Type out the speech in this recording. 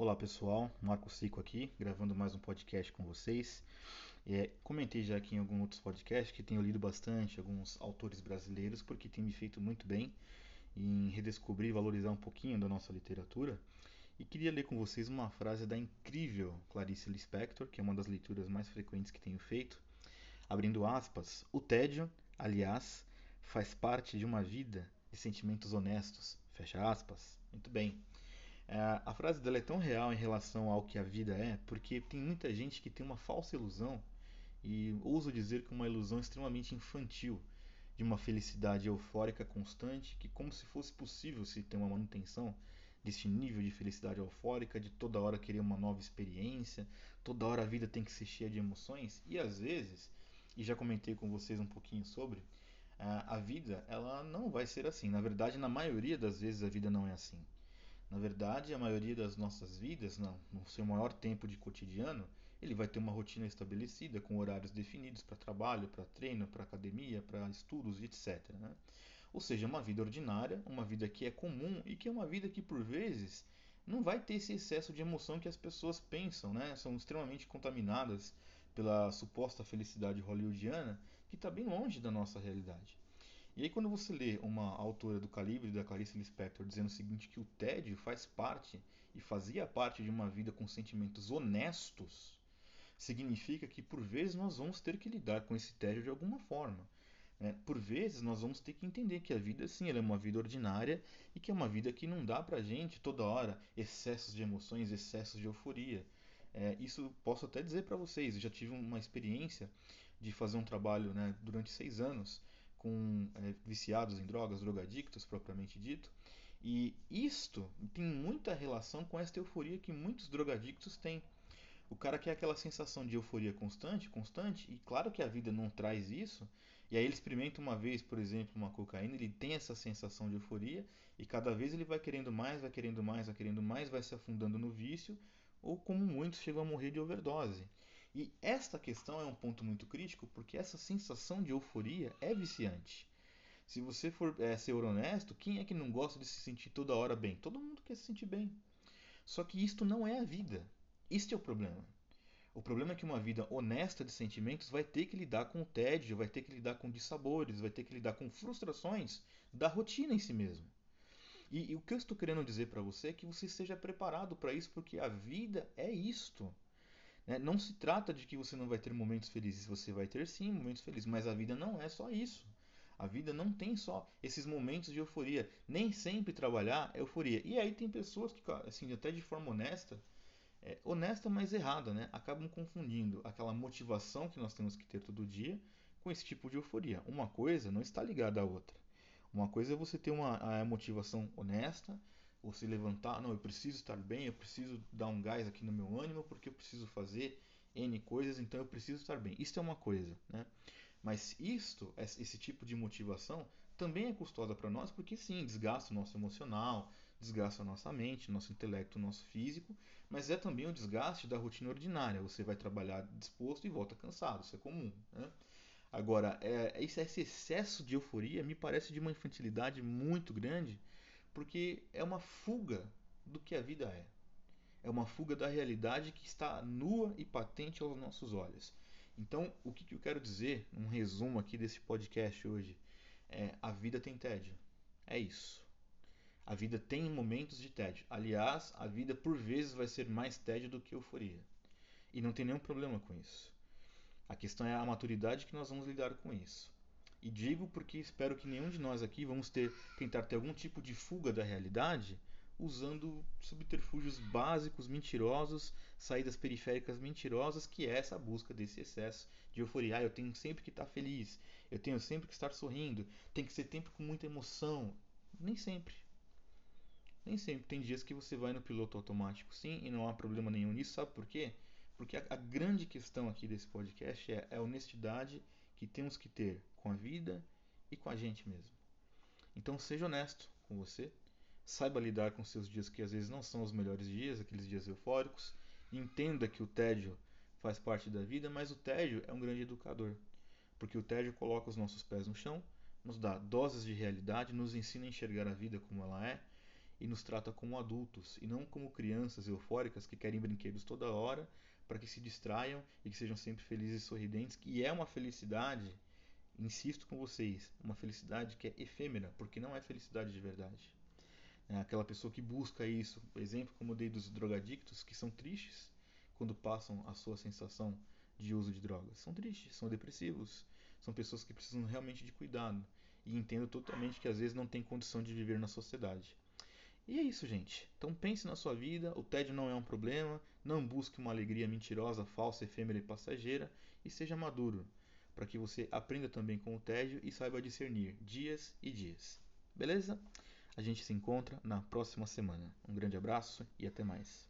Olá pessoal, Marco Cico aqui, gravando mais um podcast com vocês. É, comentei já aqui em alguns outros podcasts que tenho lido bastante alguns autores brasileiros porque tem me feito muito bem em redescobrir e valorizar um pouquinho da nossa literatura. E queria ler com vocês uma frase da incrível Clarice Lispector, que é uma das leituras mais frequentes que tenho feito. Abrindo aspas, o tédio, aliás, faz parte de uma vida de sentimentos honestos. Fecha aspas. Muito bem. É, a frase dela é tão real em relação ao que a vida é, porque tem muita gente que tem uma falsa ilusão, e ouso dizer que uma ilusão extremamente infantil, de uma felicidade eufórica constante, que como se fosse possível se ter uma manutenção desse nível de felicidade eufórica, de toda hora querer uma nova experiência, toda hora a vida tem que ser cheia de emoções, e às vezes, e já comentei com vocês um pouquinho sobre, a vida ela não vai ser assim. Na verdade, na maioria das vezes a vida não é assim. Na verdade, a maioria das nossas vidas, no seu maior tempo de cotidiano, ele vai ter uma rotina estabelecida, com horários definidos para trabalho, para treino, para academia, para estudos, etc. Né? Ou seja, uma vida ordinária, uma vida que é comum e que é uma vida que, por vezes, não vai ter esse excesso de emoção que as pessoas pensam, né? São extremamente contaminadas pela suposta felicidade hollywoodiana, que está bem longe da nossa realidade. E aí quando você lê uma autora do calibre da Clarice Lispector dizendo o seguinte que o tédio faz parte e fazia parte de uma vida com sentimentos honestos, significa que por vezes nós vamos ter que lidar com esse tédio de alguma forma. Né? Por vezes nós vamos ter que entender que a vida sim é uma vida ordinária e que é uma vida que não dá pra gente toda hora excessos de emoções, excessos de euforia. É, isso posso até dizer para vocês, eu já tive uma experiência de fazer um trabalho né, durante seis anos com é, viciados em drogas, drogadictos propriamente dito. E isto tem muita relação com esta euforia que muitos drogadictos têm. O cara quer aquela sensação de euforia constante, constante, e claro que a vida não traz isso. E aí ele experimenta uma vez, por exemplo, uma cocaína, ele tem essa sensação de euforia, e cada vez ele vai querendo mais, vai querendo mais, vai querendo mais, vai se afundando no vício, ou como muitos chegam a morrer de overdose. E esta questão é um ponto muito crítico porque essa sensação de euforia é viciante. Se você for é, ser honesto, quem é que não gosta de se sentir toda hora bem? Todo mundo quer se sentir bem. Só que isto não é a vida. Este é o problema. O problema é que uma vida honesta de sentimentos vai ter que lidar com o tédio, vai ter que lidar com dissabores, vai ter que lidar com frustrações da rotina em si mesmo. E, e o que eu estou querendo dizer para você é que você esteja preparado para isso, porque a vida é isto. Né? Não se trata de que você não vai ter momentos felizes, você vai ter sim momentos felizes, mas a vida não é só isso. A vida não tem só esses momentos de euforia. Nem sempre trabalhar é euforia. E aí tem pessoas que, assim, até de forma honesta, é, honesta, mas errada, né? Acabam confundindo aquela motivação que nós temos que ter todo dia com esse tipo de euforia. Uma coisa não está ligada à outra. Uma coisa é você ter uma motivação honesta, ou se levantar, não, eu preciso estar bem, eu preciso dar um gás aqui no meu ânimo porque eu preciso fazer N coisas, então eu preciso estar bem. Isso é uma coisa, né? Mas isto, esse tipo de motivação, também é custosa para nós porque sim, desgasta o nosso emocional, desgasta a nossa mente, nosso intelecto, nosso físico, mas é também o desgaste da rotina ordinária. Você vai trabalhar disposto e volta cansado, isso é comum, né? Agora, é, esse excesso de euforia me parece de uma infantilidade muito grande porque é uma fuga do que a vida é. É uma fuga da realidade que está nua e patente aos nossos olhos. Então, o que, eu quero dizer, um resumo aqui desse podcast hoje, é a vida tem tédio. É isso. A vida tem momentos de tédio. Aliás, a vida por vezes vai ser mais tédio do que euforia. E não tem nenhum problema com isso. A questão é a maturidade que nós vamos lidar com isso. E digo porque espero que nenhum de nós aqui vamos ter tentar ter algum tipo de fuga da realidade usando subterfúgios básicos, mentirosos, saídas periféricas mentirosas, que é essa busca desse excesso de euforia. Ah, eu tenho sempre que estar feliz, eu tenho sempre que estar sorrindo, tem que ser tempo com muita emoção. Nem sempre. Nem sempre. Tem dias que você vai no piloto automático, sim, e não há problema nenhum nisso. Sabe por quê? Porque a, a grande questão aqui desse podcast é a honestidade que temos que ter com a vida e com a gente mesmo. Então seja honesto com você, saiba lidar com seus dias que às vezes não são os melhores dias, aqueles dias eufóricos, entenda que o tédio faz parte da vida, mas o tédio é um grande educador, porque o tédio coloca os nossos pés no chão, nos dá doses de realidade, nos ensina a enxergar a vida como ela é e nos trata como adultos e não como crianças eufóricas que querem brinquedos toda hora para que se distraiam e que sejam sempre felizes e sorridentes, que é uma felicidade, insisto com vocês, uma felicidade que é efêmera, porque não é felicidade de verdade. É aquela pessoa que busca isso, por exemplo, como eu dei dos drogadictos, que são tristes quando passam a sua sensação de uso de drogas. São tristes, são depressivos, são pessoas que precisam realmente de cuidado. E entendo totalmente que às vezes não tem condição de viver na sociedade. E é isso, gente. Então pense na sua vida, o tédio não é um problema, não busque uma alegria mentirosa, falsa, efêmera e passageira e seja maduro, para que você aprenda também com o tédio e saiba discernir dias e dias. Beleza? A gente se encontra na próxima semana. Um grande abraço e até mais.